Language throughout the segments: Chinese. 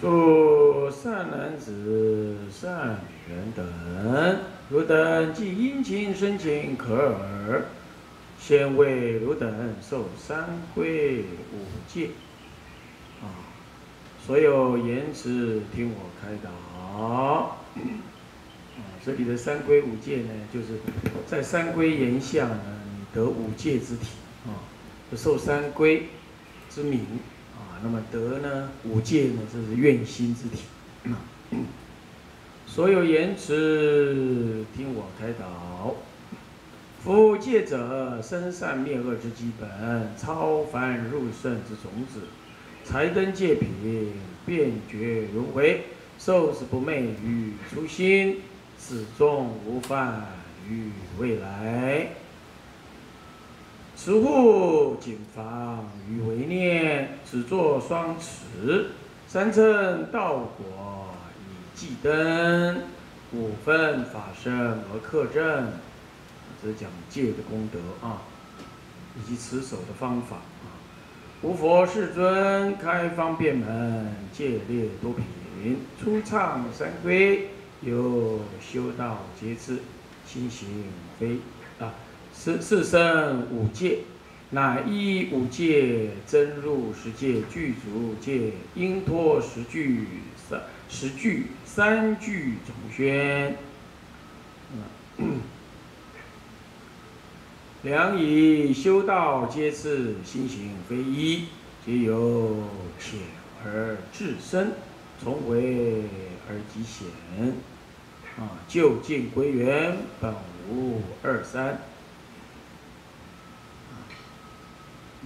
诸善男子、善女人等，汝等既殷勤深情可耳，先为汝等受三归五戒。啊，所有言辞听我开导。啊，这里的三归五戒呢，就是在三归言下呢，你得五戒之体啊，受三归之名。那么德呢？五戒呢？这是愿心之体。所有言辞听我开导。夫戒者，生善灭恶之基本，超凡入圣之种子。财灯戒品，便觉轮回，受死不昧于初心，始终无犯于未来。此护谨防于为念，只作双持，三乘道果以记灯，五分法身而克正。这是讲戒的功德啊，以及持守的方法啊。无佛世尊开方便门，戒列多品，初唱三归，有修道皆次，心行非啊。四四生五界，乃依五界增入十界具足戒，应托十句三十句三句总宣。良以修道皆次，心行非一，皆由浅而至深，从微而极显。啊，就近归元，本无二三。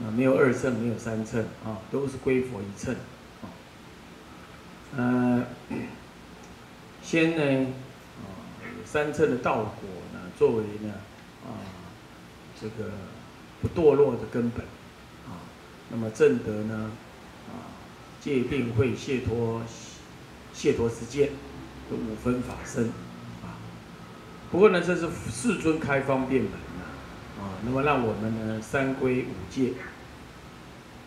啊，没有二乘，没有三乘，啊，都是归佛一乘，啊，呃，先呢，啊，三乘的道果呢，作为呢，啊，这个不堕落的根本，啊，那么正德呢，啊，戒定慧解脱，解脱之间的五分法身，啊，不过呢，这是世尊开方便门。啊，那么让我们呢三归五戒，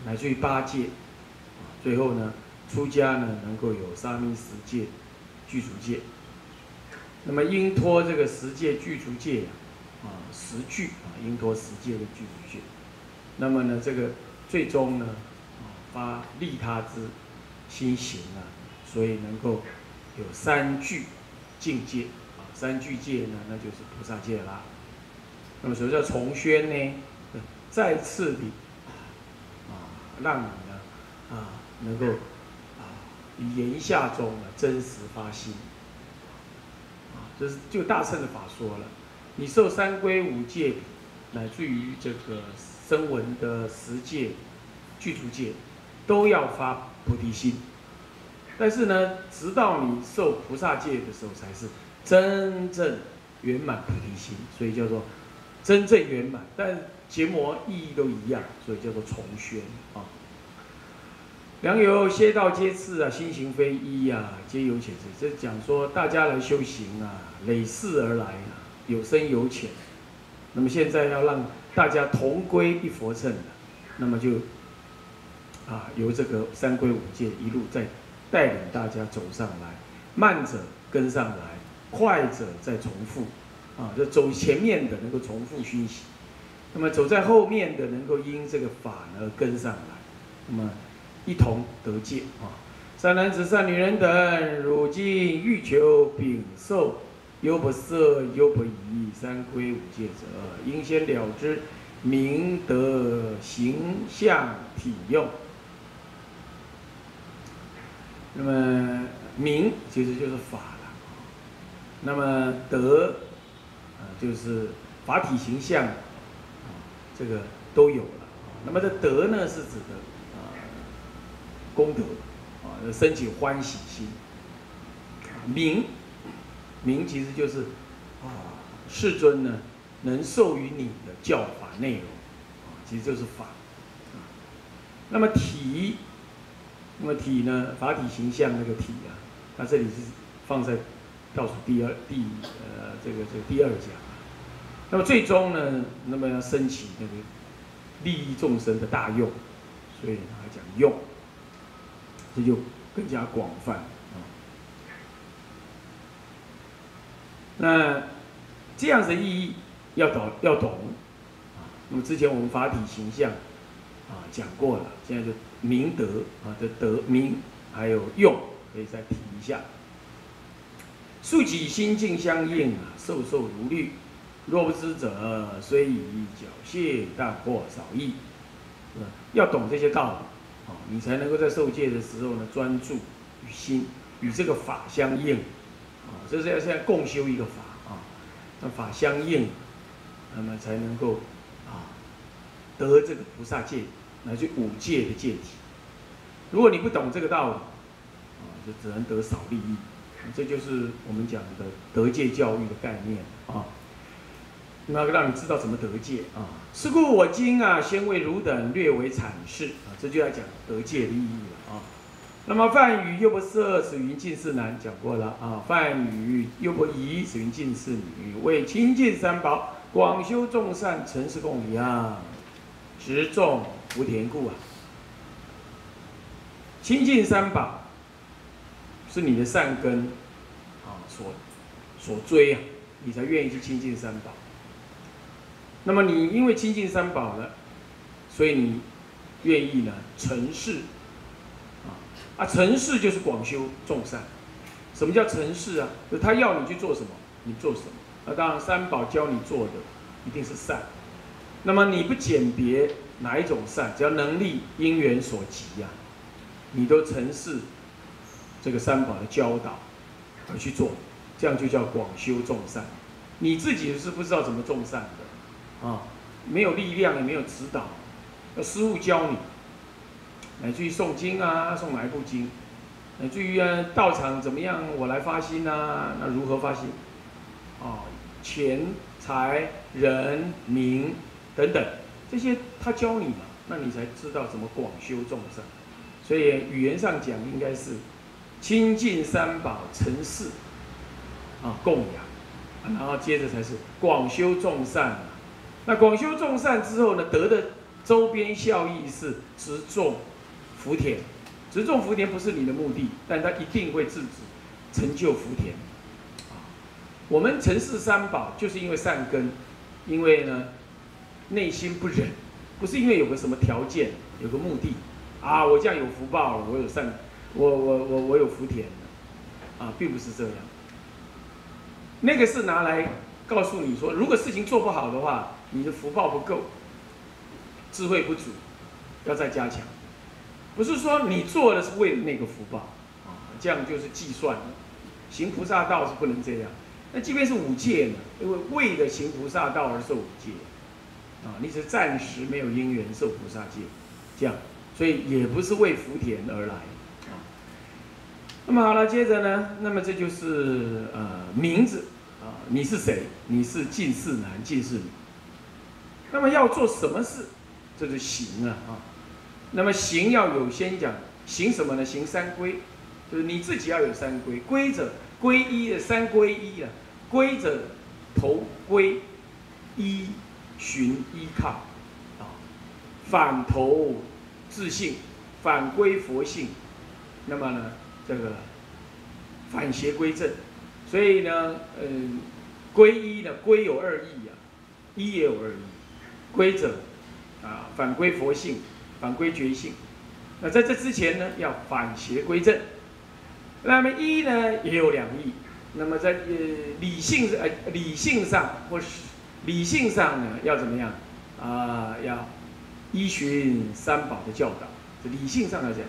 乃至于八戒，啊，最后呢出家呢能够有沙弥十戒、具足戒。那么因托这个十戒具足戒呀啊，十具啊，因托十戒的具足戒。那么呢，这个最终呢，啊，发利他之心行啊，所以能够有三具境界啊，三具戒呢，那就是菩萨戒啦。那么什么叫重宣呢？再次的，让你呢啊能够啊言下中呢真实发心啊，这是就大乘的法说了。你受三归五戒，乃至于这个声闻的十戒、具足戒，都要发菩提心。但是呢，直到你受菩萨戒的时候，才是真正圆满菩提心。所以叫做。真正圆满，但结膜意义都一样，所以叫做重宣啊。良友歇道皆次啊，心行非一啊，皆有浅次。这讲说大家来修行啊，累世而来啊，有深有浅。那么现在要让大家同归一佛乘，那么就啊，由这个三归五戒一路再带领大家走上来，慢者跟上来，快者再重复。啊，就走前面的能够重复熏习，那么走在后面的能够因这个法而跟上来，那么一同得戒啊。善男子、善女人等，如今欲求禀受优不色、优不疑三归五戒者，应先了之明德形象体用。那么明其实就是法了，那么德。就是法体形象，这个都有了。那么这德呢，是指的啊功德，啊，升起欢喜心。名，名其实就是啊世尊呢能授予你的教法内容，啊，其实就是法。那么体，那么体呢，法体形象那个体啊，它这里是放在倒数第二第呃这个这个第二讲。那么最终呢，那么要升起那个利益众生的大用，所以还讲用，这就更加广泛啊。那这样子的意义要懂要懂啊。那么之前我们法体形象啊讲过了，现在就明德啊的德明还有用，可以再提一下。素己心境相应啊，受受如律。若不知者，虽以缴械，但或少益。要懂这些道理，啊，你才能够在受戒的时候呢，专注与心与这个法相应，啊，这是要现在共修一个法啊，那法相应，那么才能够啊得这个菩萨戒，乃至五戒的戒体。如果你不懂这个道理，啊，就只能得少利益。这就是我们讲的得戒教育的概念啊。那个让你知道怎么得戒啊？是故我今啊，先为汝等略为阐释啊，这就要讲得戒的意义了啊。那么梵语又不色，此云近似男，讲过了啊。梵语又不疑，此云近似女，为清净三宝，广修众善，成事供养，植种福田故啊。清净三宝是你的善根啊，所所追啊，你才愿意去亲近三宝。那么你因为亲近三宝了，所以你愿意呢成事啊啊成事就是广修众善。什么叫成事啊？就他要你去做什么，你做什么。那当然三宝教你做的一定是善。那么你不鉴别哪一种善，只要能力因缘所及呀，你都成事这个三宝的教导而去做，这样就叫广修众善。你自己是不知道怎么种善的。啊，没有力量也没有指导，要师傅教你，乃至于诵经啊，诵哪一部经，乃至于啊道场怎么样，我来发心啊，那如何发心？啊，钱财人名等等，这些他教你嘛，那你才知道怎么广修众生。所以语言上讲，应该是亲近三宝成事，啊供养，然后接着才是广修众善。那广修众善之后呢，得的周边效益是植种福田，植种福田不是你的目的，但它一定会制止成就福田。我们成事三宝就是因为善根，因为呢内心不忍，不是因为有个什么条件，有个目的啊，我这样有福报了，我有善，我我我我有福田啊，并不是这样。那个是拿来告诉你说，如果事情做不好的话。你的福报不够，智慧不足，要再加强。不是说你做的是为了那个福报啊，这样就是计算了。行菩萨道是不能这样。那即便是五戒呢，因为为了行菩萨道而受五戒，啊，你只是暂时没有因缘受菩萨戒，这样，所以也不是为福田而来啊。那么好了，接着呢，那么这就是呃名字啊，你是谁？你是近似男，近似女。那么要做什么事？这是行啊啊！那么行要有先讲行什么呢？行三规，就是你自己要有三规。规者归一的三归一啊，规者头归依循依靠啊，反头自信，反归佛性。那么呢，这个反邪归正。所以呢，嗯，归一呢，归有二义啊，一也有二义。规则啊，反归佛性，反归觉性。那在这之前呢，要反邪归正。那么一呢，也有两义。那么在呃理性呃理性上或是理性上呢，要怎么样啊？要依循三宝的教导。理性上要这样。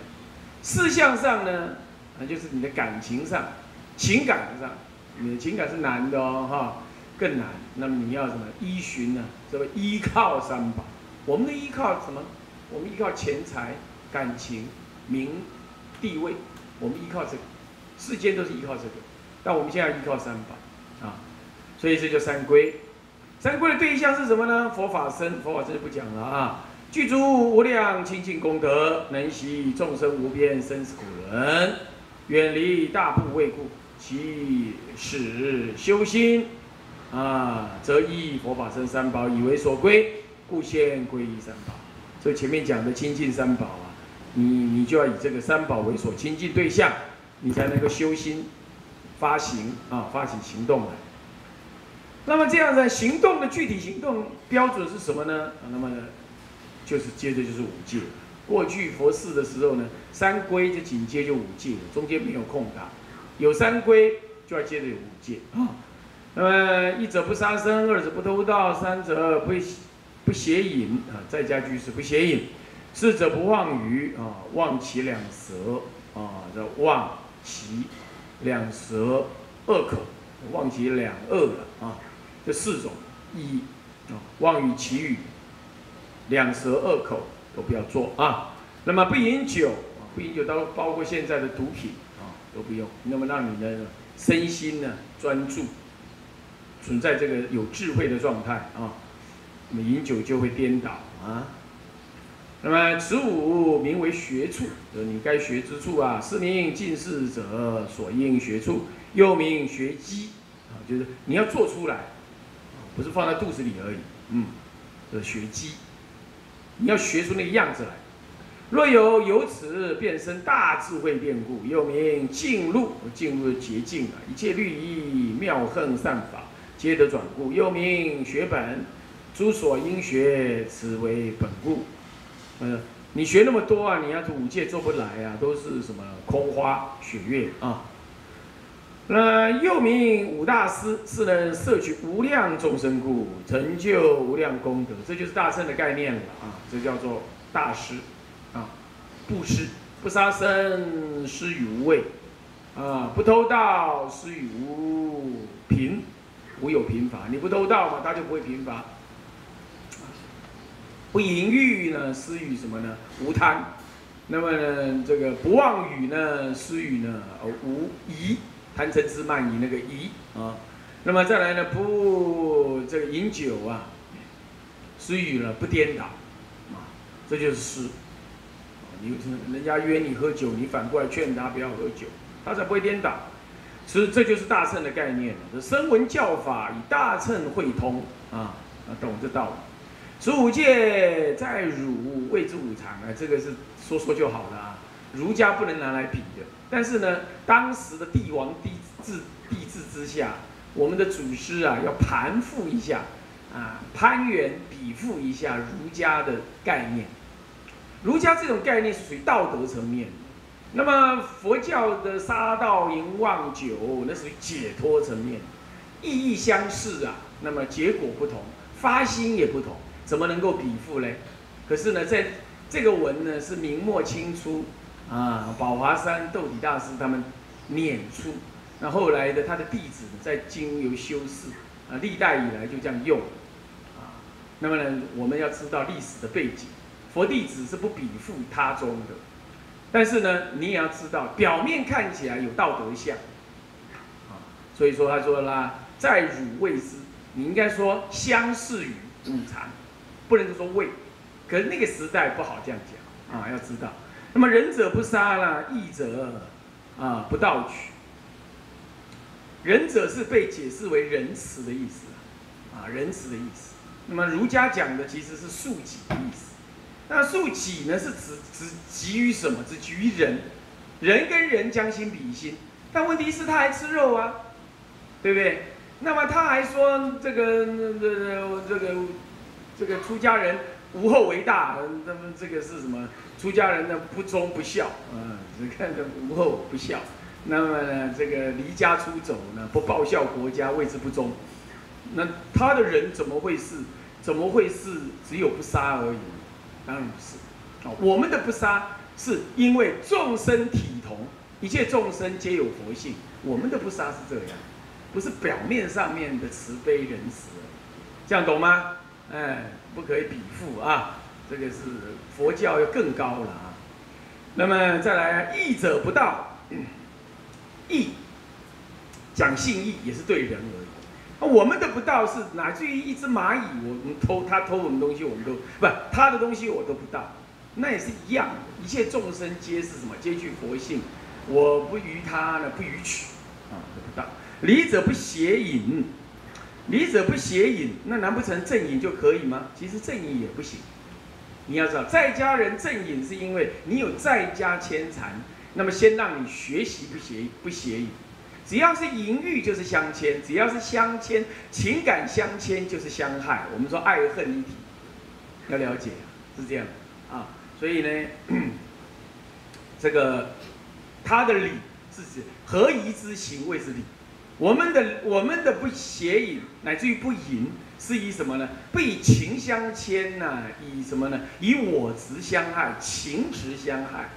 事项上呢，那就是你的感情上、情感上，你的情感是难的哦，哈。更难，那么你要什么依循呢？什么依靠三宝？我们的依靠什么？我们依靠钱财、感情、名、地位，我们依靠这个，世间都是依靠这个。但我们现在依靠三宝啊，所以这就三归。三归的对象是什么呢？佛法僧，佛法僧就不讲了啊。具足无量清净功德，能习众生无边生死苦轮，远离大怖畏故，其始修心。啊，则依佛法僧三宝以为所归，故现皈依三宝。所以前面讲的清净三宝啊，你你就要以这个三宝为所亲近对象，你才能够修心发行啊，发起行动来。那么这样的行动的具体行动标准是什么呢？那么就是接着就是五戒。过去佛寺的时候呢，三规就紧接就五戒，中间没有空档，有三规就要接着有五戒啊。那么一者不杀生，二者不偷盗，三者不不邪淫啊，在家居士不邪淫，四者不妄语啊，妄其两舌啊，这妄其两舌恶口，妄其两恶了啊，这四种一啊，妄语其语，两舌恶口。都不要做啊，那么不饮酒啊，不饮酒都包括现在的毒品啊，都不用。那么让你的身心呢专注，存在这个有智慧的状态啊，那么饮酒就会颠倒啊。那么此五名为学处，就是你该学之处啊。是名近视者所应学处，又名学机啊，就是你要做出来，不是放在肚子里而已，嗯，这学机。你要学出那个样子来。若有由此变生大智慧变故，又名进入，进入捷径啊，一切律仪妙恨善法，皆得转故，又名学本。诸所应学，此为本故。呃，你学那么多啊，你要是五戒做不来啊，都是什么空花雪月啊。那又名五大师，是能摄取无量众生故，成就无量功德，这就是大圣的概念了啊！这叫做大师啊，布施不杀生，施与无畏啊，不偷盗，施与无，无有贫乏。你不偷盗嘛，他就不会贫乏。不淫欲呢，施与什么呢？无贪。那么呢，这个不妄语呢，施与呢，无疑。贪嗔痴慢疑那个疑啊，那么再来呢不这个饮酒啊，施语呢不颠倒啊，这就是施。你人家约你喝酒，你反过来劝他不要喝酒，他才不会颠倒。所以这就是大乘的概念这声闻教法以大乘会通啊，啊懂这道理。十五戒在儒谓之五常啊，这个是说说就好了啊，儒家不能拿来比的。但是呢，当时的帝王帝制帝制之下，我们的祖师啊，要盘复一下，啊，攀援比附一下儒家的概念。儒家这种概念是属于道德层面的，那么佛教的杀盗淫妄酒，那属于解脱层面，意义相似啊，那么结果不同，发心也不同，怎么能够比附嘞？可是呢，在这个文呢，是明末清初。啊，宝华山斗底大师他们念出，那后来的他的弟子在经由修饰，啊，历代以来就这样用，啊，那么呢，我们要知道历史的背景，佛弟子是不比附他宗的，但是呢，你也要知道，表面看起来有道德相，啊，所以说他说啦，在汝未知，你应该说相似于五常，不能说谓，可是那个时代不好这样讲，啊，要知道。那么仁者不杀啦，义者啊不盗取。仁者是被解释为仁慈的意思啊，仁慈的意思。那么儒家讲的其实是恕己的意思。那恕己呢，是指指给予什么？只给予人，人跟人将心比心。但问题是他还吃肉啊，对不对？那么他还说这个这个这个这个出家人。无后为大，那么这个是什么？出家人呢不忠不孝，啊，只看着无后不孝。那么呢，这个离家出走呢，不报效国家，谓之不忠。那他的人怎么会是？怎么会是只有不杀而已？当然不是。啊，我们的不杀是因为众生体同，一切众生皆有佛性。我们的不杀是这样，不是表面上面的慈悲仁慈。这样懂吗？哎。不可以比附啊，这个是佛教要更高了啊。那么再来，义者不道，义讲信义也是对人。我们的不道是乃至于一只蚂蚁，我们偷他偷我们东西，我们都不他的东西我都不道，那也是一样。一切众生皆是什么？皆具佛性，我不于他呢，不予取啊，不道。礼者不邪淫。礼者不邪淫，那难不成正淫就可以吗？其实正淫也不行，你要知道，在家人正饮是因为你有在家牵缠，那么先让你学习不邪不邪淫。只要是淫欲就是相牵，只要是相牵，情感相牵就是相害。我们说爱恨一体，要了解是这样啊。所以呢，这个他的理是指合宜之行为之理。我们的我们的不邪淫，乃至于不淫，是以什么呢？不以情相牵呐，以什么呢？以我执相害，情执相害，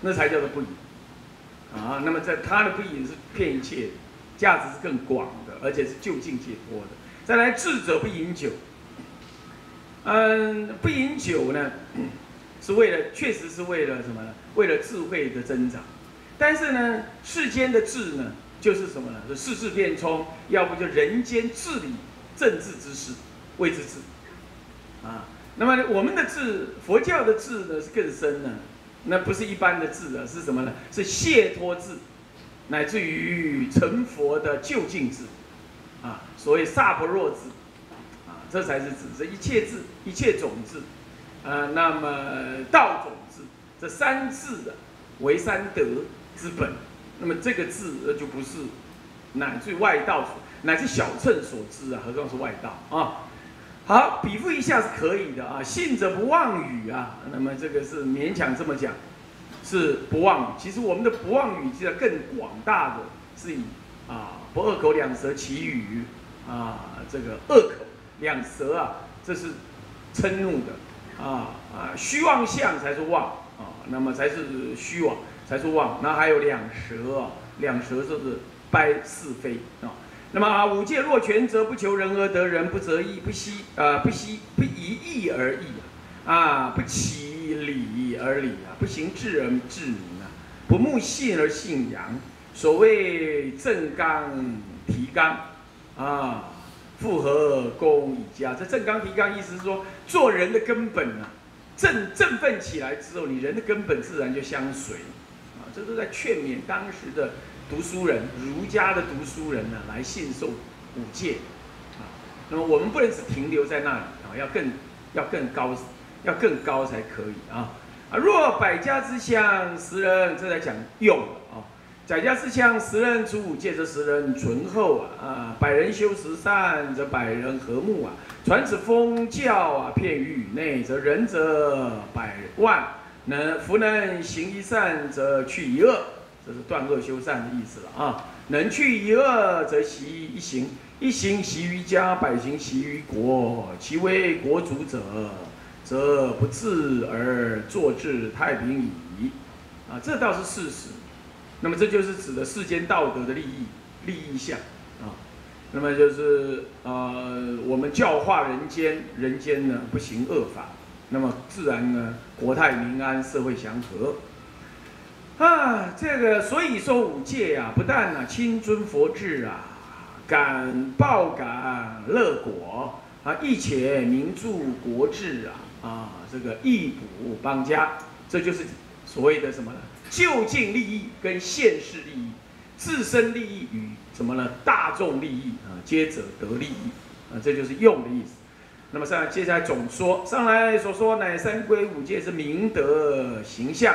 那才叫做不淫啊。那么在他的不饮是骗一切，价值是更广的，而且是就近解脱的。再来智者不饮酒，嗯，不饮酒呢，是为了确实是为了什么呢？为了智慧的增长。但是呢，世间的智呢？就是什么呢？是世事变冲，要不就人间治理政治之事，谓之智。啊，那么我们的智，佛教的智呢是更深呢，那不是一般的字啊，是什么呢？是解脱字，乃至于成佛的究竟字，啊，所谓萨婆若治，啊，这才是治，这一切字，一切种治，啊，那么道种治，这三治的为三德之本。那么这个字呃就不是乃至于外道，乃至小乘所知啊，何况是外道啊？好，比附一下是可以的啊。信者不妄语啊，那么这个是勉强这么讲，是不妄语。其实我们的不妄语，其实更广大的是以啊不二口两舌其语啊，这个恶口两舌啊，这是嗔怒的啊啊，虚妄相才是妄啊，那么才是虚妄。才是妄，那还有两舌啊，两舌就是掰是非啊。那么啊，五戒若全则不求人而得人，不择义不惜啊，不惜不以义而义啊，啊，不起礼而礼啊，不行智而治民啊，不慕信而信阳。所谓正刚提纲啊，复合功以家。这正刚提纲意思是说，做人的根本啊，振振奋起来之后，你人的根本自然就相随啊。这都在劝勉当时的读书人，儒家的读书人呢，来信受五戒啊。那么我们不能只停留在那里啊，要更要更高，要更高才可以啊啊！若百家之相，十人这在讲用啊。百家之相，十人出五戒，则十人醇厚啊啊！百人修十善，则百人和睦啊。传此风教啊，片于宇内，则仁者百万。能福能行一善，则去一恶，这是断恶修善的意思了啊。能去一恶，则习一行，一行习于家，百行习于国。其为国主者，则不治而作治太平矣。啊，这倒是事实。那么这就是指的世间道德的利益利益相啊。那么就是呃，我们教化人间，人间呢不行恶法。那么自然呢，国泰民安，社会祥和。啊，这个所以说五戒啊，不但呢亲尊佛制啊，感报感乐果啊，亦且民助国治啊，啊，这个义补邦家，这就是所谓的什么呢？就近利益跟现实利益，自身利益与什么呢？大众利益啊，皆者得利益啊，这就是用的意思。那么上接下来总说上来所说乃三归五戒是明德形象，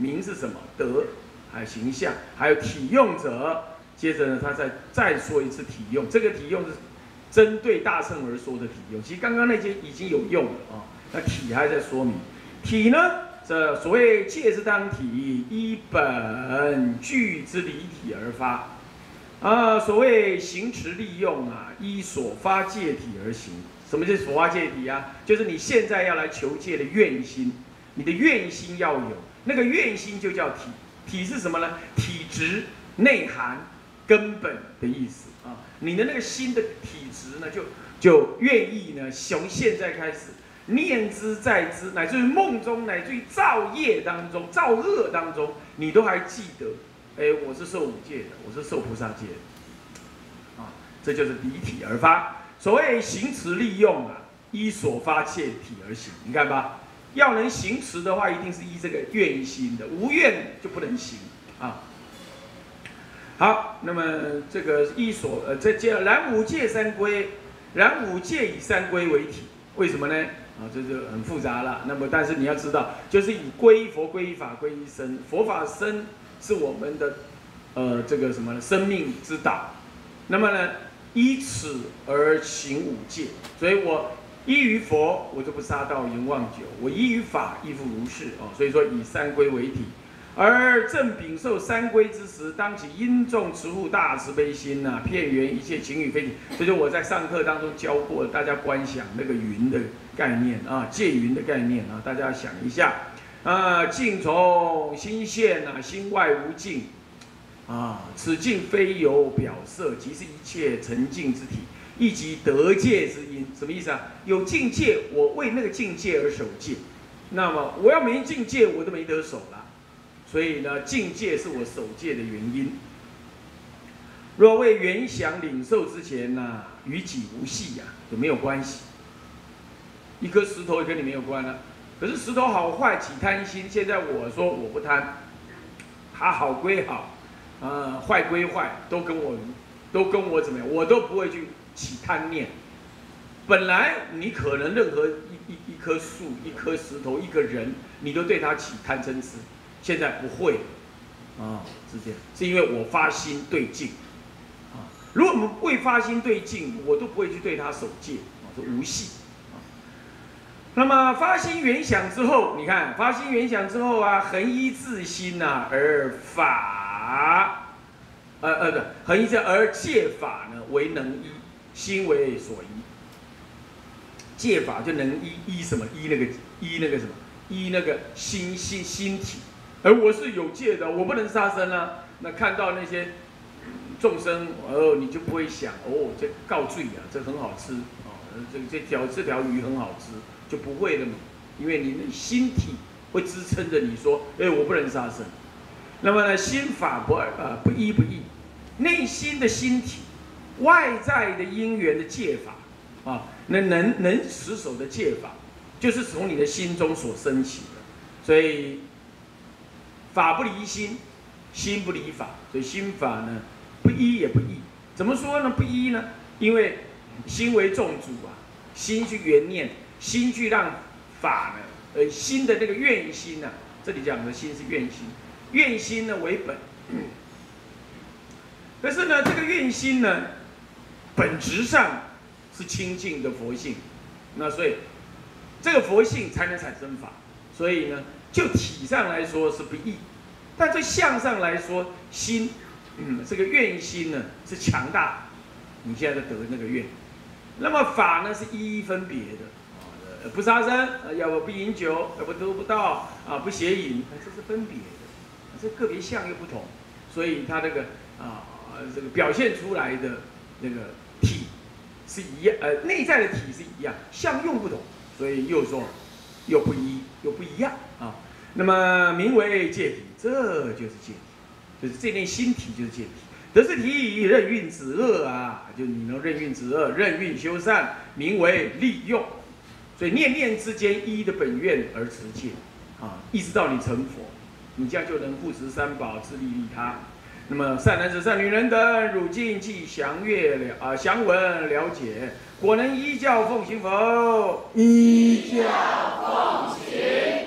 名是什么？德，还有形象，还有体用者。接着呢，他再再说一次体用，这个体用是针对大圣而说的体用。其实刚刚那些已经有用了啊，那体还在说明。体呢，这所谓戒之当体，依本具之离体而发。啊，所谓行持利用啊，依所发戒体而行。什么叫所发戒体啊？就是你现在要来求戒的愿心，你的愿心要有，那个愿心就叫体。体是什么呢？体质、内涵、根本的意思啊。你的那个心的体质呢，就就愿意呢，从现在开始念之在之，乃至于梦中，乃至于造业当中、造恶当中，你都还记得。哎，我是受五戒的，我是受菩萨戒的，啊，这就是离体而发。所谓行持利用啊，依所发切体而行。你看吧，要能行持的话，一定是依这个愿心的，无愿就不能行啊。好，那么这个依所呃，这接然五戒三归，然五戒以三归为体，为什么呢？啊，这就很复杂了。那么，但是你要知道，就是以归佛、归法、归身，佛法身是我们的，呃，这个什么呢？生命之道。那么呢，依此而行五戒。所以我依于佛，我就不杀盗淫妄酒；我依于法，亦复如是。哦，所以说以三归为体。而正禀受三归之时，当起因重慈护大慈悲心呐，片缘一切情与非情。这就我在上课当中教过大家观想那个云的概念啊，借云的概念啊，大家想一下啊，境从心现呐，心外无境啊，此境非有表色，即是一切沉静之体，亦即得戒之因。什么意思啊？有境界，我为那个境界而守戒，那么我要没境界，我都没得守了。所以呢，境界是我守戒的原因。若为原想领受之前呢，与己无系呀，就没有关系。一颗石头也跟你没有关了。可是石头好坏起贪心，现在我说我不贪，它好归好，啊，坏归坏，都跟我，都跟我怎么样，我都不会去起贪念。本来你可能任何一一一棵树、一颗石头、一个人，你都对他起贪嗔痴。现在不会，啊，是这样，是因为我发心对境，啊，如果我们未发心对境，我都不会去对他守戒，啊，是无系，啊，那么发心原想之后，你看发心原想之后啊，恒一自心呐，而法，呃呃对，恒一这而戒法呢为能依，心为所依，戒法就能依依什么依那个依那个什么依那个心心心体。而我是有戒的，我不能杀生啊。那看到那些众生，哦，你就不会想，哦，这告罪啊，这很好吃，哦，这这条这条鱼很好吃，就不会了嘛。因为你的心体会支撑着你说，哎，我不能杀生。那么呢，心法不呃不一不异，内心的心体，外在的因缘的戒法啊，那能能持守的戒法，就是从你的心中所升起的，所以。法不离心，心不离法，所以心法呢不依也不异。怎么说呢？不依呢？因为心为众主啊，心去缘念，心去让法呢，呃，心的那个愿心呢，这里讲的心是愿心，愿心呢为本。可是呢，这个愿心呢，本质上是清净的佛性，那所以这个佛性才能产生法，所以呢。就体上来说是不易，但在相上来说，心，嗯，这个愿心呢是强大。你现在得那个愿，那么法呢是一一分别的，啊，不杀生，要不不饮酒，要不得不到，啊，不邪淫，这是分别的，这个别相又不同，所以它这个啊，这个表现出来的那个体是一样，呃，内在的体是一样，相用不同，所以又说又不一又不一样。啊，那么名为界体，这就是界体，就是这念心体就是界体。得是体以任运止恶啊，就你能任运止恶，任运修善，名为利用。所以念念之间依的本愿而持戒，啊，一直到你成佛，你这样就能护持三宝，自利利他。那么善男子、善女人等，汝今既详阅了啊，详闻了解，果能依教奉行否？依教奉行。